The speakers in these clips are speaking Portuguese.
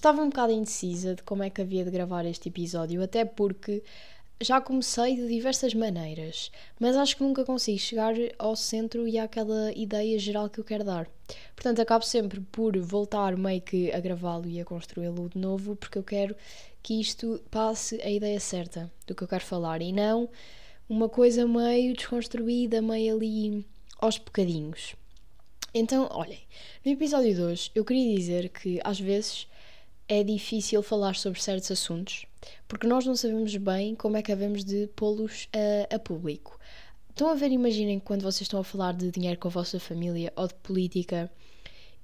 Estava um bocado indecisa de como é que havia de gravar este episódio, até porque já comecei de diversas maneiras, mas acho que nunca consigo chegar ao centro e àquela ideia geral que eu quero dar. Portanto, acabo sempre por voltar meio que a gravá-lo e a construí-lo de novo, porque eu quero que isto passe a ideia certa do que eu quero falar e não uma coisa meio desconstruída, meio ali aos bocadinhos. Então, olhem, no episódio 2 eu queria dizer que às vezes é difícil falar sobre certos assuntos porque nós não sabemos bem como é que havemos de pô-los a, a público. Estão a ver, imaginem quando vocês estão a falar de dinheiro com a vossa família ou de política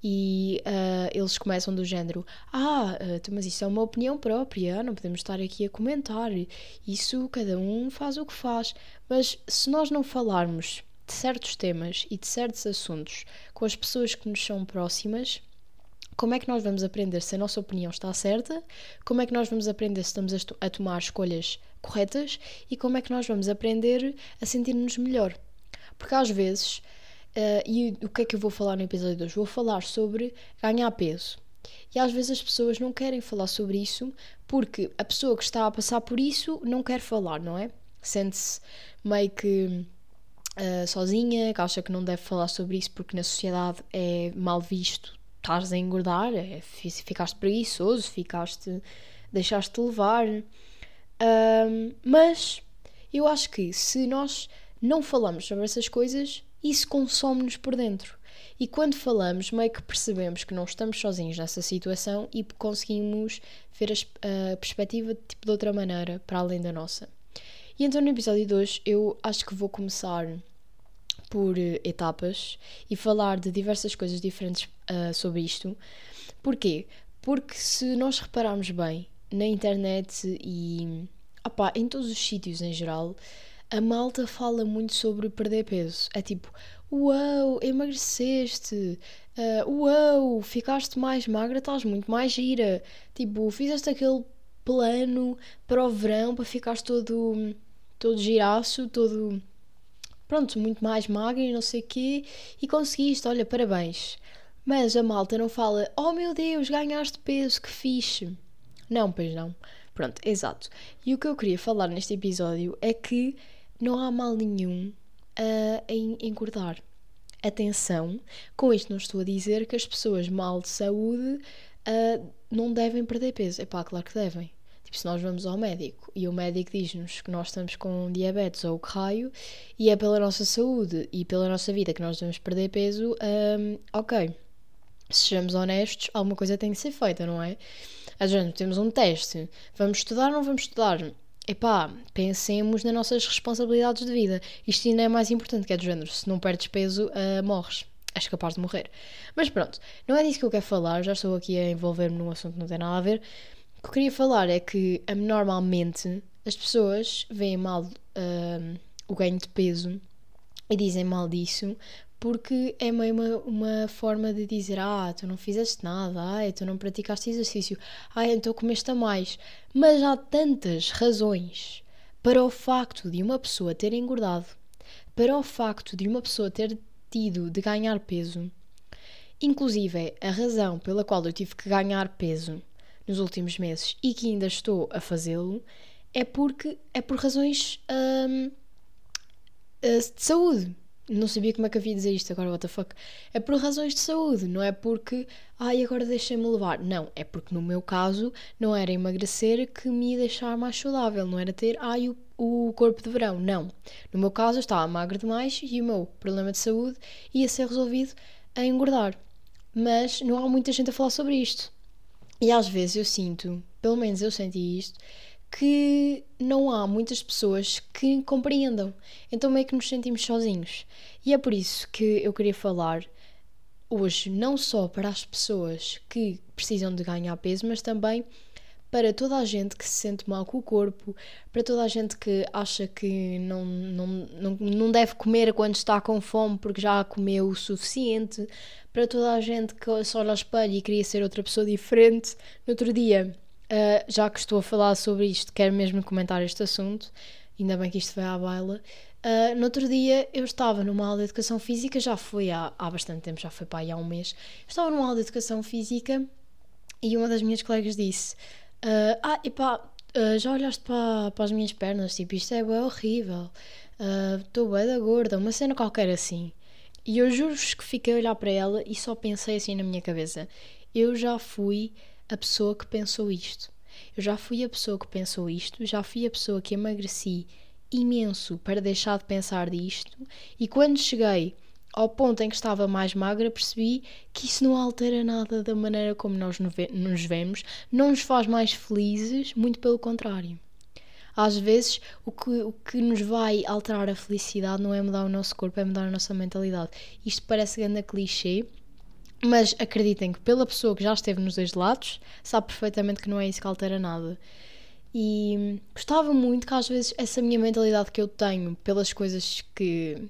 e uh, eles começam do género: Ah, uh, mas isso é uma opinião própria, não podemos estar aqui a comentar. Isso cada um faz o que faz. Mas se nós não falarmos de certos temas e de certos assuntos com as pessoas que nos são próximas, como é que nós vamos aprender se a nossa opinião está certa? Como é que nós vamos aprender se estamos a, a tomar escolhas corretas? E como é que nós vamos aprender a sentir-nos melhor? Porque às vezes Uh, e o que é que eu vou falar no episódio de hoje? Vou falar sobre ganhar peso. E às vezes as pessoas não querem falar sobre isso porque a pessoa que está a passar por isso não quer falar, não é? Sente-se meio que uh, sozinha, que acha que não deve falar sobre isso porque na sociedade é mal visto estás a engordar, é, ficaste preguiçoso, ficaste, deixaste-te levar. Um, mas eu acho que se nós não falamos sobre essas coisas, isso consome-nos por dentro. E quando falamos, meio que percebemos que não estamos sozinhos nessa situação e conseguimos ver a, a perspectiva tipo, de outra maneira, para além da nossa. E então no episódio de hoje eu acho que vou começar por uh, etapas e falar de diversas coisas diferentes uh, sobre isto. Porquê? Porque se nós repararmos bem na internet e opa, em todos os sítios em geral, a malta fala muito sobre perder peso. É tipo, uau, emagreceste, uh, uau, ficaste mais magra, estás muito mais gira. Tipo, fizeste aquele plano para o verão para ficares todo, todo giraço, todo, pronto, muito mais magra e não sei o quê, e conseguiste, olha, parabéns. Mas a malta não fala, oh meu Deus, ganhaste peso, que fixe. Não, pois não. Pronto, exato. E o que eu queria falar neste episódio é que não há mal nenhum uh, em engordar. Atenção, com isto não estou a dizer que as pessoas mal de saúde uh, não devem perder peso. É pá, claro que devem. Tipo, se nós vamos ao médico e o médico diz-nos que nós estamos com diabetes ou o que raio e é pela nossa saúde e pela nossa vida que nós devemos perder peso, um, ok. Sejamos honestos, alguma coisa tem que ser feita, não é? A gente temos um teste, vamos estudar ou não vamos estudar? epá, pensemos nas nossas responsabilidades de vida. Isto ainda é mais importante, que é do género, se não perdes peso, uh, morres. És capaz de morrer. Mas pronto, não é disso que eu quero falar, já estou aqui a envolver-me num assunto que não tem nada a ver. Que eu queria falar é que, normalmente, as pessoas veem mal uh, o ganho de peso e dizem mal disso porque é meio uma, uma forma de dizer: Ah, tu não fizeste nada, ah, tu não praticaste exercício, ah, então comeste a mais. Mas há tantas razões para o facto de uma pessoa ter engordado, para o facto de uma pessoa ter tido de ganhar peso. Inclusive, a razão pela qual eu tive que ganhar peso nos últimos meses e que ainda estou a fazê-lo é porque é por razões hum, eh, de saúde não sabia como é que havia de dizer isto agora, what the fuck. É por razões de saúde, não é porque, ai, agora deixei-me levar. Não, é porque no meu caso não era emagrecer que me ia deixar mais saudável, não era ter, ai, o, o corpo de verão. Não. No meu caso eu estava magra demais e o meu problema de saúde ia ser resolvido a engordar. Mas não há muita gente a falar sobre isto. E às vezes eu sinto, pelo menos eu senti isto, que não há muitas pessoas que compreendam. Então meio que nos sentimos sozinhos. E é por isso que eu queria falar hoje não só para as pessoas que precisam de ganhar peso, mas também para toda a gente que se sente mal com o corpo, para toda a gente que acha que não, não, não, não deve comer quando está com fome porque já comeu o suficiente, para toda a gente que só olha ao espelho e queria ser outra pessoa diferente. No outro dia Uh, já que estou a falar sobre isto, quero mesmo comentar este assunto, ainda bem que isto foi à baila. Uh, no outro dia eu estava numa aula de educação física, já foi há, há bastante tempo, já foi para aí há um mês. Estava numa aula de educação física E uma das minhas colegas disse: uh, Ah, epá, uh, já olhaste para, para as minhas pernas? Tipo, isto é bem horrível. Estou uh, bem da gorda, uma cena qualquer assim. E eu juro-vos que fiquei a olhar para ela e só pensei assim na minha cabeça: Eu já fui a pessoa que pensou isto. Eu já fui a pessoa que pensou isto, já fui a pessoa que emagreci imenso para deixar de pensar disto, e quando cheguei ao ponto em que estava mais magra, percebi que isso não altera nada da maneira como nós nos vemos, não nos faz mais felizes, muito pelo contrário. Às vezes, o que, o que nos vai alterar a felicidade não é mudar o nosso corpo, é mudar a nossa mentalidade. Isto parece grande clichê, mas acreditem que, pela pessoa que já esteve nos dois lados, sabe perfeitamente que não é isso que altera nada. E gostava muito que, às vezes, essa minha mentalidade que eu tenho pelas coisas que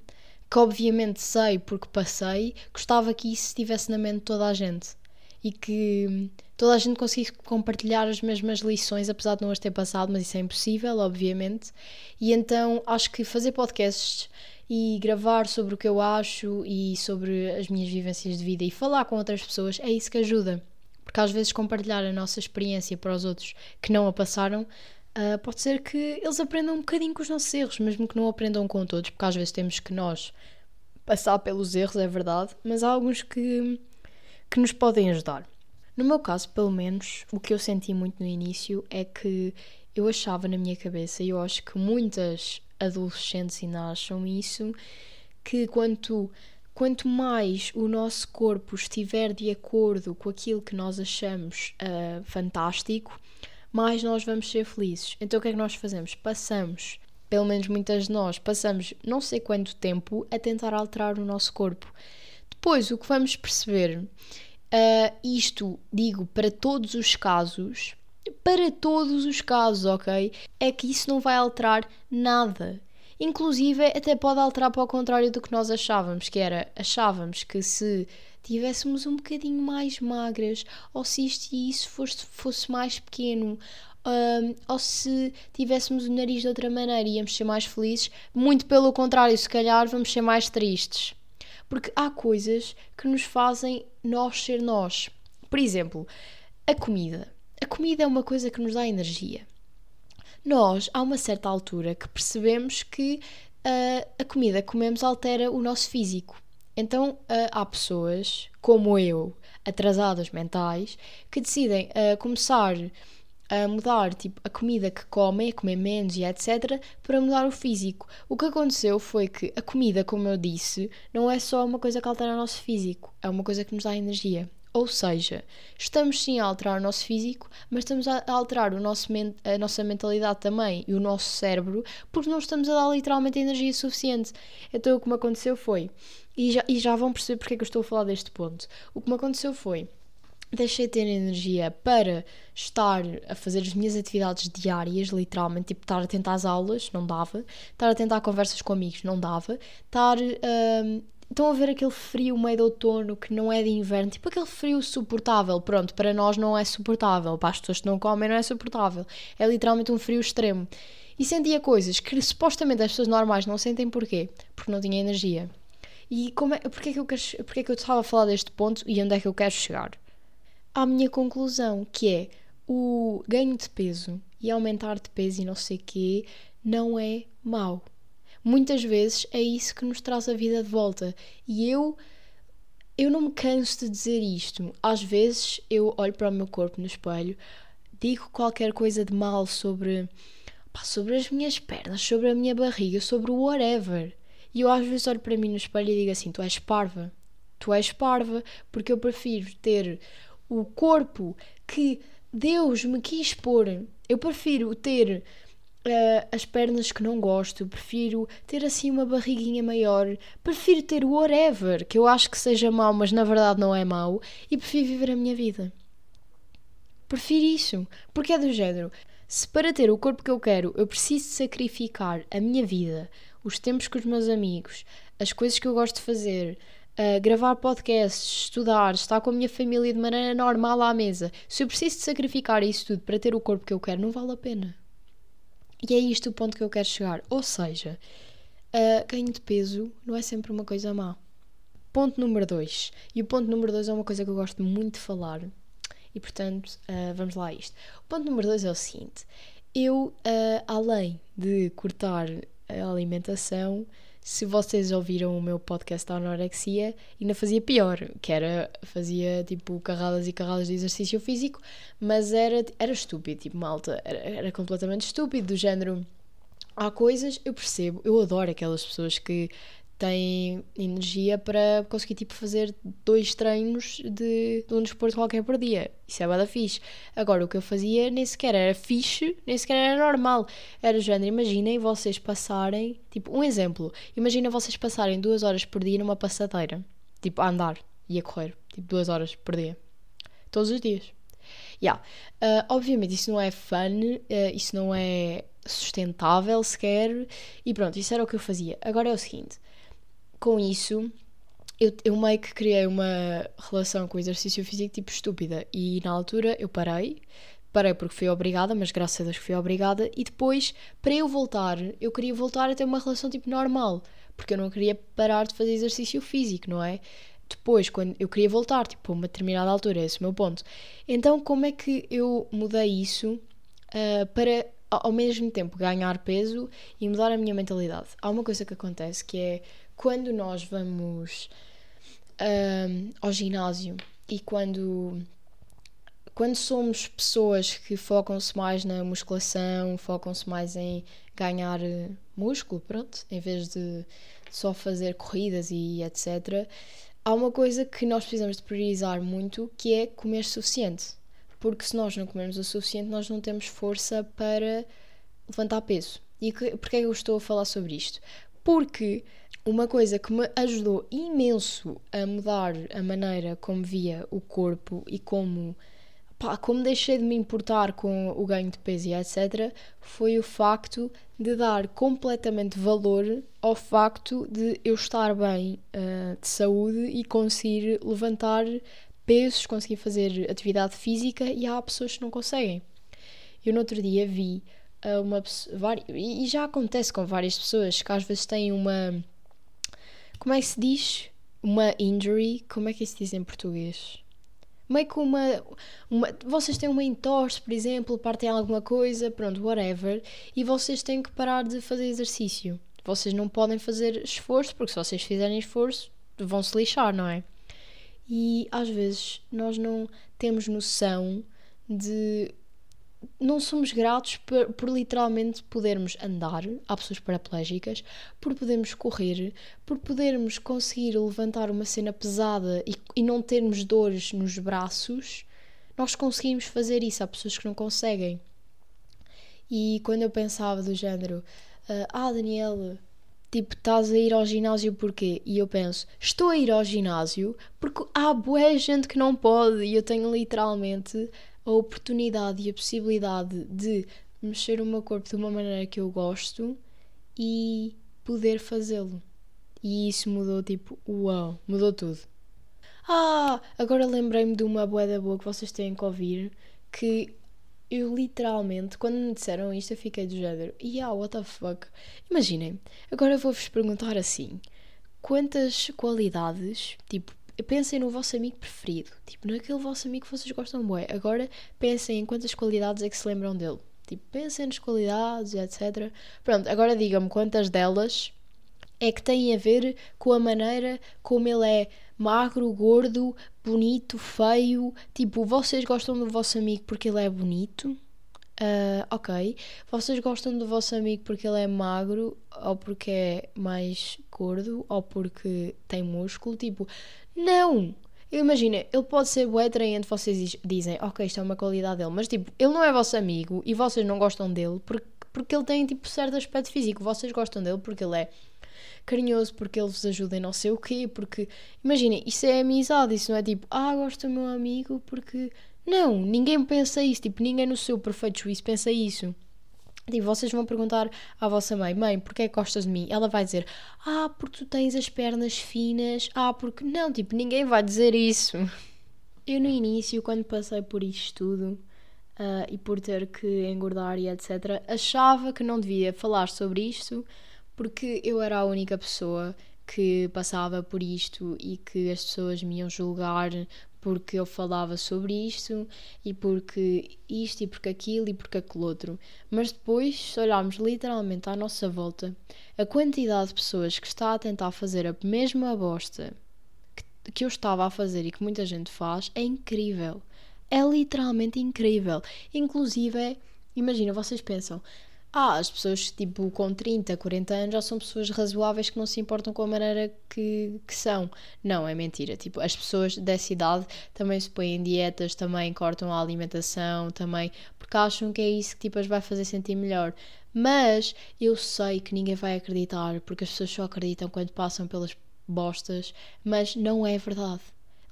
que obviamente sei porque passei, gostava que isso estivesse na mente de toda a gente e que toda a gente conseguisse compartilhar as mesmas lições, apesar de não as ter passado, mas isso é impossível, obviamente. E então acho que fazer podcasts e gravar sobre o que eu acho e sobre as minhas vivências de vida e falar com outras pessoas é isso que ajuda. Porque às vezes compartilhar a nossa experiência para os outros que não a passaram Uh, pode ser que eles aprendam um bocadinho com os nossos erros, mesmo que não aprendam com todos, porque às vezes temos que nós passar pelos erros, é verdade, mas há alguns que, que nos podem ajudar. No meu caso, pelo menos, o que eu senti muito no início é que eu achava na minha cabeça, e eu acho que muitas adolescentes ainda acham isso, que quanto, quanto mais o nosso corpo estiver de acordo com aquilo que nós achamos uh, fantástico, mais nós vamos ser felizes. Então o que é que nós fazemos? Passamos, pelo menos muitas de nós, passamos não sei quanto tempo a tentar alterar o nosso corpo. Depois, o que vamos perceber, uh, isto digo para todos os casos, para todos os casos, ok? É que isso não vai alterar nada. Inclusive, até pode alterar para o contrário do que nós achávamos, que era, achávamos que se tivéssemos um bocadinho mais magras, ou se isto e isso fosse, fosse mais pequeno, um, ou se tivéssemos o nariz de outra maneira íamos ser mais felizes, muito pelo contrário, se calhar vamos ser mais tristes. Porque há coisas que nos fazem nós ser nós. Por exemplo, a comida. A comida é uma coisa que nos dá energia. Nós, a uma certa altura, que percebemos que uh, a comida que comemos altera o nosso físico. Então uh, há pessoas, como eu, atrasadas mentais, que decidem uh, começar a mudar tipo, a comida que comem, a comer menos e etc., para mudar o físico. O que aconteceu foi que a comida, como eu disse, não é só uma coisa que altera o nosso físico, é uma coisa que nos dá energia. Ou seja, estamos sim a alterar o nosso físico, mas estamos a alterar o nosso a nossa mentalidade também e o nosso cérebro, porque não estamos a dar literalmente energia suficiente. Então o que me aconteceu foi, e já, e já vão perceber porque é que eu estou a falar deste ponto. O que me aconteceu foi, deixei de ter energia para estar a fazer as minhas atividades diárias, literalmente, tipo estar atento às aulas, não dava, estar atento a conversas com amigos, não dava, estar hum, Estão a ver aquele frio meio de outono que não é de inverno, tipo aquele frio suportável. Pronto, para nós não é suportável, para as pessoas que não comem não é suportável. É literalmente um frio extremo. E sentia coisas que supostamente as pessoas normais não sentem porquê? Porque não tinha energia. E como é, que eu quero, que eu estava a falar deste ponto e onde é que eu quero chegar? À minha conclusão, que é o ganho de peso e aumentar de peso e não sei o quê não é mau muitas vezes é isso que nos traz a vida de volta. E eu eu não me canso de dizer isto. Às vezes eu olho para o meu corpo no espelho, digo qualquer coisa de mal sobre pá, sobre as minhas pernas, sobre a minha barriga, sobre o whatever. E eu às vezes olho para mim no espelho e digo assim: Tu és parva. Tu és parva, porque eu prefiro ter o corpo que Deus me quis pôr. Eu prefiro ter uh, as pernas que não gosto, prefiro ter assim uma barriguinha maior, prefiro ter whatever, que eu acho que seja mau, mas na verdade não é mau, e prefiro viver a minha vida. Prefiro isso, porque é do género. Se para ter o corpo que eu quero eu preciso sacrificar a minha vida, os tempos com os meus amigos, as coisas que eu gosto de fazer, uh, gravar podcasts, estudar, estar com a minha família de maneira normal à mesa, se eu preciso de sacrificar isso tudo para ter o corpo que eu quero, não vale a pena. E é isto o ponto que eu quero chegar. Ou seja, uh, ganho de peso não é sempre uma coisa má. Ponto número 2. E o ponto número 2 é uma coisa que eu gosto muito de falar. E portanto, uh, vamos lá a isto. O ponto número dois é o seguinte: eu, uh, além de cortar a alimentação, se vocês ouviram o meu podcast da anorexia, ainda fazia pior, que era, fazia tipo carradas e carradas de exercício físico, mas era, era estúpido, tipo malta, era, era completamente estúpido, do género, há coisas, eu percebo, eu adoro aquelas pessoas que têm energia para conseguir tipo fazer dois treinos de, de um desporto qualquer por dia. Isso é bada fixe. Agora, o que eu fazia nem sequer era fixe, nem sequer era normal. Era género, imaginem vocês passarem, tipo, um exemplo, imagina vocês passarem duas horas por dia numa passadeira, tipo, a andar e a correr, tipo, duas horas por dia. Todos os dias. Yeah. Uh, obviamente isso não é fun, uh, isso não é sustentável sequer, e pronto, isso era o que eu fazia. Agora é o seguinte, com isso, eu, eu meio que criei uma relação com o exercício físico tipo estúpida. E na altura eu parei. Parei porque fui obrigada, mas graças a Deus fui obrigada. E depois, para eu voltar, eu queria voltar a ter uma relação tipo normal. Porque eu não queria parar de fazer exercício físico, não é? Depois, quando eu queria voltar, tipo, a uma determinada altura, esse é o meu ponto. Então, como é que eu mudei isso uh, para, ao mesmo tempo, ganhar peso e mudar a minha mentalidade? Há uma coisa que acontece que é quando nós vamos ao ginásio e quando quando somos pessoas que focam-se mais na musculação, focam-se mais em ganhar eh, músculo, pronto, em vez de só fazer corridas e etc. Há uma coisa que nós precisamos de priorizar muito, que é comer suficiente. Porque se nós não comermos o suficiente, nós não temos força para levantar peso. E porquê é que eu estou a falar sobre isto? Porque uma coisa que me ajudou imenso a mudar a maneira como via o corpo e como, pá, como deixei de me importar com o ganho de peso e etc., foi o facto de dar completamente valor ao facto de eu estar bem uh, de saúde e conseguir levantar pesos, conseguir fazer atividade física e há pessoas que não conseguem. Eu no outro dia vi uma pessoa, e já acontece com várias pessoas que às vezes têm uma como é que se diz? Uma injury. Como é que se diz em português? Meio que uma, uma. Vocês têm uma entorse, por exemplo, partem alguma coisa, pronto, whatever, e vocês têm que parar de fazer exercício. Vocês não podem fazer esforço, porque se vocês fizerem esforço, vão se lixar, não é? E às vezes nós não temos noção de não somos gratos por, por, literalmente podermos andar, há pessoas paraplégicas, por podermos correr, por podermos conseguir levantar uma cena pesada e, e não termos dores nos braços. Nós conseguimos fazer isso, há pessoas que não conseguem. E quando eu pensava do género, ah, ah Daniela, tipo, estás a ir ao ginásio porquê? E eu penso, estou a ir ao ginásio porque há boa gente que não pode e eu tenho literalmente a oportunidade e a possibilidade de mexer o meu corpo de uma maneira que eu gosto e poder fazê-lo. E isso mudou tipo, uau, mudou tudo. Ah, agora lembrei-me de uma boeda boa que vocês têm que ouvir, que eu literalmente, quando me disseram isto, eu fiquei do género, yeah, what the fuck. Imaginem, agora vou-vos perguntar assim, quantas qualidades, tipo, pensem no vosso amigo preferido, tipo, naquele vosso amigo que vocês gostam bem. Agora pensem em quantas qualidades é que se lembram dele. Tipo, pensem nas qualidades, etc. Pronto, agora digam-me quantas delas é que têm a ver com a maneira como ele é magro, gordo, bonito, feio. Tipo, vocês gostam do vosso amigo porque ele é bonito? Uh, ok. Vocês gostam do vosso amigo porque ele é magro, ou porque é mais gordo, ou porque tem músculo? Tipo, não! Imagina, ele pode ser bué atraente, vocês dizem, ok, isto é uma qualidade dele, mas tipo, ele não é vosso amigo e vocês não gostam dele porque, porque ele tem tipo certo aspecto físico. Vocês gostam dele porque ele é carinhoso, porque ele vos ajuda em não sei o quê, porque imaginem, isso é amizade, isso não é tipo, ah, gosto do meu amigo porque não, ninguém pensa isso, tipo, ninguém no seu perfeito juízo pensa isso. Tipo, vocês vão perguntar à vossa mãe, mãe, porquê é que gostas de mim? Ela vai dizer, ah, porque tu tens as pernas finas, ah, porque. Não, tipo, ninguém vai dizer isso. Eu no início, quando passei por isto tudo uh, e por ter que engordar e etc., achava que não devia falar sobre isto porque eu era a única pessoa que passava por isto e que as pessoas me iam julgar porque eu falava sobre isto e porque isto e porque aquilo e porque aquele outro. Mas depois, se olharmos literalmente à nossa volta, a quantidade de pessoas que está a tentar fazer a mesma bosta que, que eu estava a fazer e que muita gente faz é incrível. É literalmente incrível. Inclusive, imagina, vocês pensam, ah, as pessoas tipo com 30, 40 anos já são pessoas razoáveis que não se importam com a maneira que, que são. Não, é mentira. Tipo, as pessoas dessa idade também se põem em dietas, também cortam a alimentação, também porque acham que é isso que tipo, as vai fazer sentir melhor. Mas eu sei que ninguém vai acreditar, porque as pessoas só acreditam quando passam pelas bostas, mas não é verdade.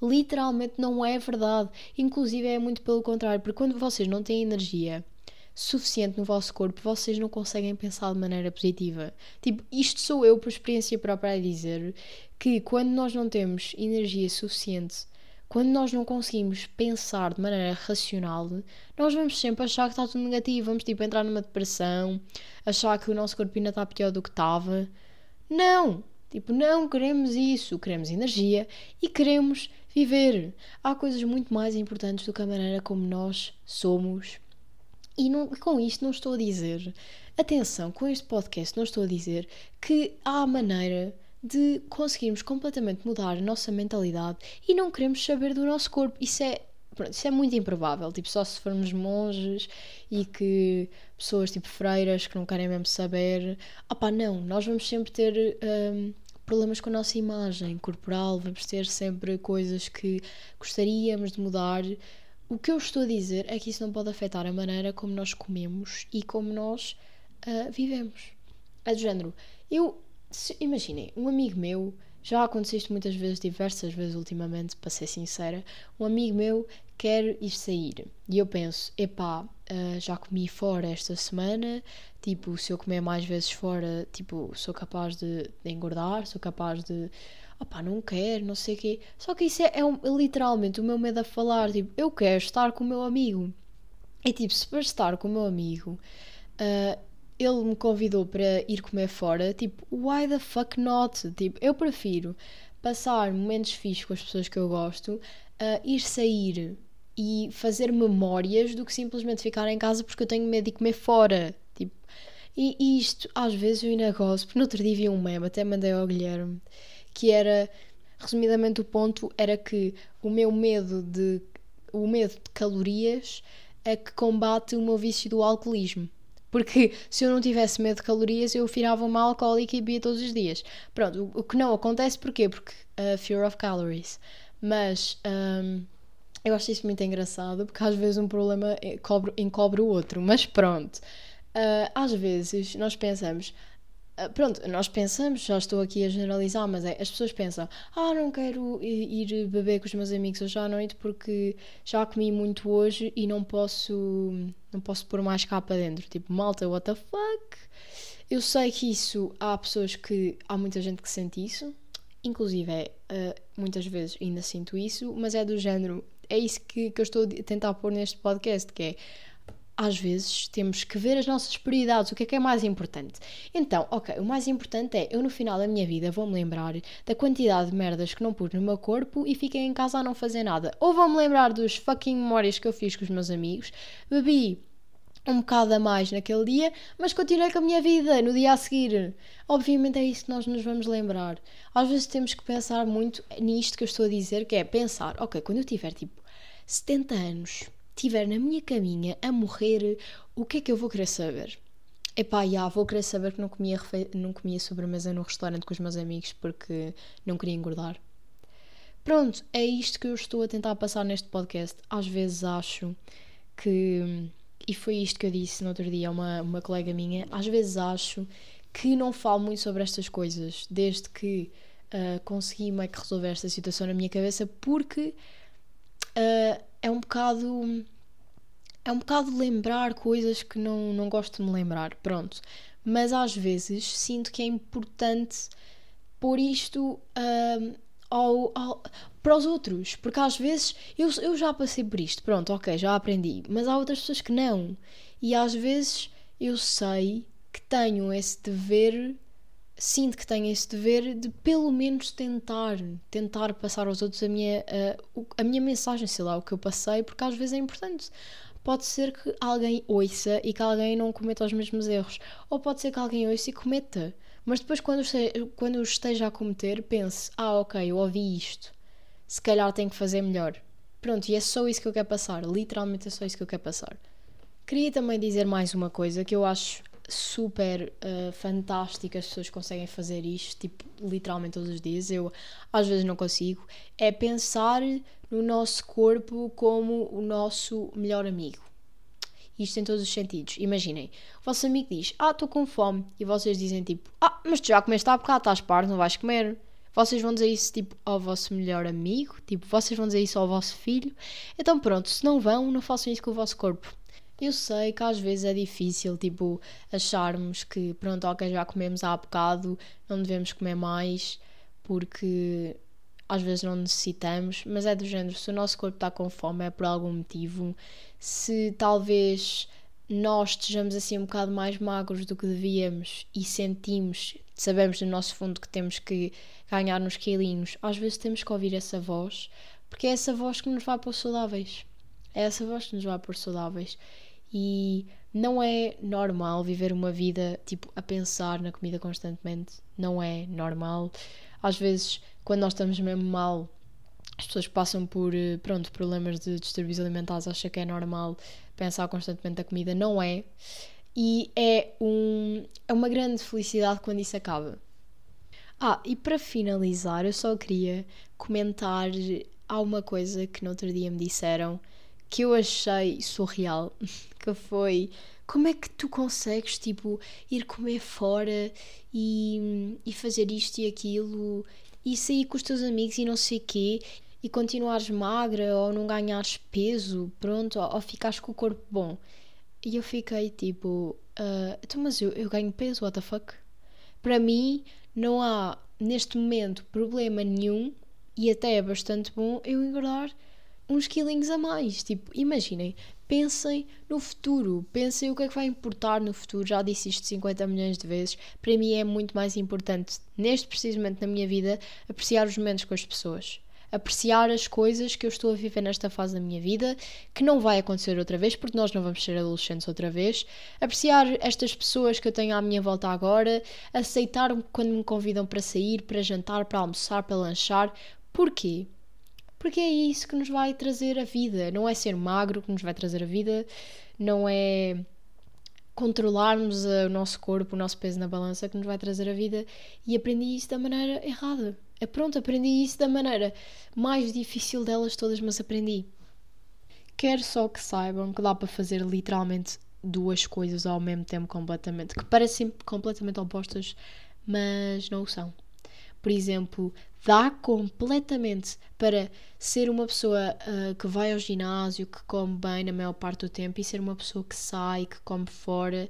Literalmente não é verdade. Inclusive é muito pelo contrário, porque quando vocês não têm energia suficiente no vosso corpo, vocês não conseguem pensar de maneira positiva. Tipo, isto sou eu por experiência própria a dizer que quando nós não temos energia suficiente, quando nós não conseguimos pensar de maneira racional, nós vamos sempre achar que está tudo negativo, vamos tipo entrar numa depressão, achar que o nosso corpo ainda está pior do que estava. Não! Tipo, não queremos isso, queremos energia e queremos viver. Há coisas muito mais importantes do que a maneira como nós somos e não, com isto não estou a dizer, atenção, com este podcast não estou a dizer que há maneira de conseguirmos completamente mudar a nossa mentalidade e não queremos saber do nosso corpo. Isso é, pronto, isso é muito improvável. Tipo, só se formos monges e que pessoas tipo freiras que não querem mesmo saber. Opá, não, nós vamos sempre ter. Um, problemas com a nossa imagem corporal, vamos ter sempre coisas que gostaríamos de mudar, o que eu estou a dizer é que isso não pode afetar a maneira como nós comemos e como nós uh, vivemos. É do género. Eu, imaginem, um amigo meu, já aconteceu isto muitas vezes, diversas vezes ultimamente, para ser sincera, um amigo meu quer ir sair. E eu penso, epá, uh, já comi fora esta semana, tipo, se eu comer mais vezes fora, tipo, sou capaz de, de engordar, sou capaz de opá, não quero, não sei o quê. Só que isso é, é, um, literalmente o meu medo a falar, tipo, eu quero estar com o meu amigo. E tipo, se for estar com o meu amigo, uh, ele me convidou para ir comer fora, tipo, why the fuck not? Tipo, eu prefiro passar momentos fixos com as pessoas que eu gosto, uh, ir sair e fazer memórias do que simplesmente ficar em casa porque eu tenho medo de comer fora. Tipo, e isto, às vezes, eu ainda gosto, porque no outro dia vi um meme, até mandei ao Guilherme, que era, resumidamente, o ponto era que o meu medo de o medo de calorias é que combate o meu vício do alcoolismo. Porque se eu não tivesse medo de calorias, eu virava uma alcoólica e bebia todos os dias. Pronto, o, o que não acontece, porquê? Porque uh, fear of calories. Mas um, eu acho isso muito engraçado, porque às vezes um problema encobre, encobre o outro. Mas pronto, uh, às vezes nós pensamos, pronto, nós pensamos, já estou aqui a generalizar, mas é, as pessoas pensam, ah, não quero ir beber com os meus amigos hoje à noite porque já comi muito hoje e não posso, não posso pôr mais cá para dentro. Tipo, malta, what the fuck? Eu sei que isso, há pessoas que, há muita gente que sente isso, inclusive é, uh, muitas vezes ainda sinto isso, mas é do género, é isso que, que eu estou a tentar pôr neste podcast, que é às vezes temos que ver as nossas prioridades, o que é que é mais importante. Então, ok, o mais importante é eu no final da minha vida vou-me lembrar da quantidade de merdas que não pus no meu corpo e fiquei em casa a não fazer nada. Ou vou-me lembrar dos fucking memórias que eu fiz com os meus amigos, bebi um bocado a mais naquele dia, mas continuei com a minha vida no dia a seguir. Obviamente é isso que nós nos vamos lembrar. Às vezes temos que pensar muito nisto que eu estou a dizer, que é pensar, ok, quando eu tiver tipo 70 anos estiver na minha caminha a morrer, o que é que eu vou querer saber? Epá, já, vou querer saber que não comia, não comia sobremesa no restaurante com os meus amigos porque não queria engordar. Pronto, é isto que eu estou a tentar passar neste podcast. Às vezes acho que, e foi isto que eu disse no outro dia a uma, uma colega minha, às vezes acho que não falo muito sobre estas coisas desde que uh, consegui meio que resolver esta situação na minha cabeça porque uh, é um bocado. É um bocado lembrar coisas que não, não gosto de me lembrar, pronto. Mas às vezes sinto que é importante pôr isto uh, ao, ao, para os outros, porque às vezes eu, eu já passei por isto, pronto, ok, já aprendi, mas há outras pessoas que não. E às vezes eu sei que tenho esse dever sinto que tenho esse dever de pelo menos tentar, tentar passar aos outros a minha, a, a minha mensagem, sei lá, o que eu passei, porque às vezes é importante. Pode ser que alguém ouça e que alguém não cometa os mesmos erros, ou pode ser que alguém ouça e cometa. Mas depois, quando, quando esteja a cometer, pense: ah, ok, eu ouvi isto, se calhar tenho que fazer melhor. Pronto, e é só isso que eu quero passar, literalmente é só isso que eu quero passar. Queria também dizer mais uma coisa que eu acho super uh, fantástico as pessoas conseguem fazer isto, tipo, literalmente todos os dias. Eu às vezes não consigo. É pensar no nosso corpo como o nosso melhor amigo. Isto em todos os sentidos. Imaginem, o vosso amigo diz: Ah, estou com fome. E vocês dizem tipo: Ah, mas tu já comeste há bocado, estás pardo, não vais comer. Vocês vão dizer isso tipo ao vosso melhor amigo, tipo, vocês vão dizer isso ao vosso filho. Então pronto, se não vão, não façam isso com o vosso corpo. Eu sei que às vezes é difícil, tipo, acharmos que, pronto, ok, já comemos há bocado, não devemos comer mais, porque às vezes não necessitamos, mas é do género, se o nosso corpo está com fome é por algum motivo, se talvez nós estejamos assim um bocado mais magros do que devíamos e sentimos, sabemos no nosso fundo que temos que ganhar nos quilinhos, às vezes temos que ouvir essa voz, porque é essa voz que nos vai pôr saudáveis. É essa voz que nos vai pôr saudáveis. E não é normal viver uma vida tipo a pensar na comida constantemente. Não é normal. Às vezes, quando nós estamos mesmo mal, as pessoas passam por eh, pronto, problemas de distúrbios alimentares acham que é normal pensar constantemente na comida. Não é. E é, um, é uma grande felicidade quando isso acaba. Ah, e para finalizar, eu só queria comentar há uma coisa que no outro dia me disseram que eu achei surreal, que foi como é que tu consegues tipo ir comer fora e, e fazer isto e aquilo e sair com os teus amigos e não sei quê e continuares magra ou não ganhares peso, pronto, ou, ou ficares com o corpo bom. E eu fiquei tipo, uh, mas eu, eu ganho peso, what the fuck? Para mim, não há neste momento problema nenhum e até é bastante bom eu engordar uns quilinhos a mais. Tipo, imaginem, pensem no futuro, pensem o que é que vai importar no futuro. Já disse isto 50 milhões de vezes. Para mim é muito mais importante, neste precisamente na minha vida, apreciar os momentos com as pessoas. Apreciar as coisas que eu estou a viver nesta fase da minha vida, que não vai acontecer outra vez, porque nós não vamos ser adolescentes outra vez. Apreciar estas pessoas que eu tenho à minha volta agora, aceitar quando me convidam para sair, para jantar, para almoçar, para lanchar. Porquê? Porque é isso que nos vai trazer a vida. Não é ser magro que nos vai trazer a vida, não é controlarmos o nosso corpo, o nosso peso na balança que nos vai trazer a vida. E aprendi isso da maneira errada. É pronto, aprendi isso da maneira mais difícil delas todas, mas aprendi. Quero só que saibam que dá para fazer literalmente duas coisas ao mesmo tempo completamente, que parecem completamente opostas, mas não o são. Por exemplo, dá completamente para ser uma pessoa uh, que vai ao ginásio, que come bem na maior parte do tempo e ser uma pessoa que sai, que come fora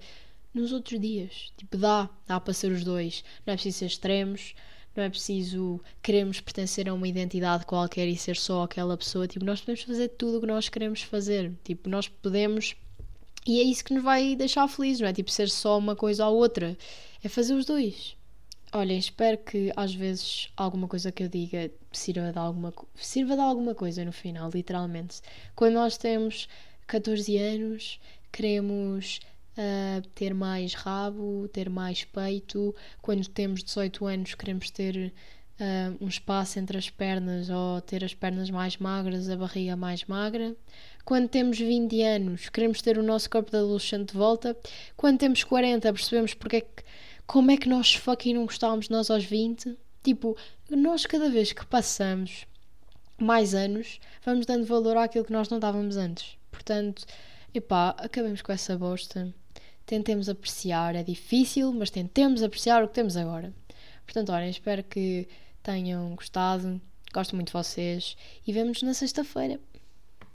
nos outros dias. Tipo, dá, dá para ser os dois. Não é preciso ser extremos, não é preciso queremos pertencer a uma identidade qualquer e ser só aquela pessoa. Tipo, nós podemos fazer tudo o que nós queremos fazer. Tipo, nós podemos. E é isso que nos vai deixar felizes, não é? Tipo, ser só uma coisa ou outra. É fazer os dois. Olhem, espero que às vezes alguma coisa que eu diga sirva de alguma, sirva de alguma coisa no final, literalmente. Quando nós temos 14 anos, queremos uh, ter mais rabo, ter mais peito. Quando temos 18 anos, queremos ter uh, um espaço entre as pernas ou ter as pernas mais magras, a barriga mais magra. Quando temos 20 anos, queremos ter o nosso corpo de adolescente de volta. Quando temos 40, percebemos porque é que como é que nós fucking não gostávamos de nós aos 20? Tipo, nós cada vez que passamos mais anos, vamos dando valor àquilo que nós não dávamos antes. Portanto, epá, acabemos com essa bosta. Tentemos apreciar, é difícil, mas tentemos apreciar o que temos agora. Portanto, olhem, espero que tenham gostado. Gosto muito de vocês e vemos-nos na sexta-feira.